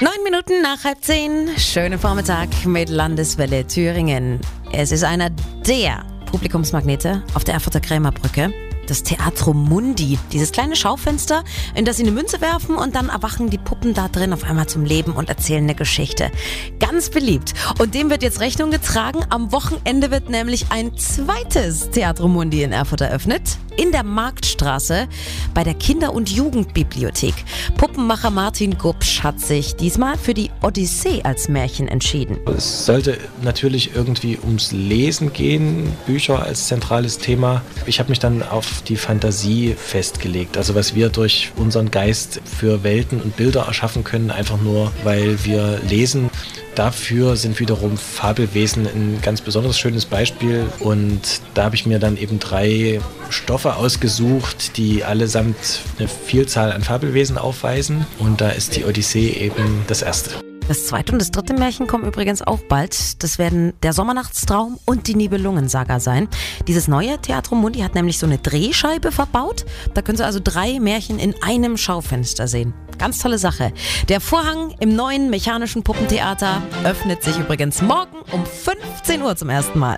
Neun Minuten nach halb zehn. Schönen Vormittag mit Landeswelle Thüringen. Es ist einer der Publikumsmagnete auf der Erfurter Krämerbrücke. Das Teatro Mundi, dieses kleine Schaufenster, in das sie eine Münze werfen und dann erwachen die Puppen da drin auf einmal zum Leben und erzählen eine Geschichte. Ganz beliebt. Und dem wird jetzt Rechnung getragen. Am Wochenende wird nämlich ein zweites Teatro Mundi in Erfurt eröffnet in der Marktstraße bei der Kinder- und Jugendbibliothek. Puppenmacher Martin Gubsch hat sich diesmal für die Odyssee als Märchen entschieden. Es sollte natürlich irgendwie ums Lesen gehen, Bücher als zentrales Thema. Ich habe mich dann auf die Fantasie festgelegt, also was wir durch unseren Geist für Welten und Bilder erschaffen können, einfach nur weil wir lesen. Dafür sind wiederum Fabelwesen ein ganz besonders schönes Beispiel und da habe ich mir dann eben drei Stoffe ausgesucht, die allesamt eine Vielzahl an Fabelwesen aufweisen und da ist die Odyssee eben das erste. Das zweite und das dritte Märchen kommen übrigens auch bald. Das werden der Sommernachtstraum und die Nibelungensaga sein. Dieses neue Theatro Mundi hat nämlich so eine Drehscheibe verbaut. Da können Sie also drei Märchen in einem Schaufenster sehen. Ganz tolle Sache. Der Vorhang im neuen mechanischen Puppentheater öffnet sich übrigens morgen um 15 Uhr zum ersten Mal.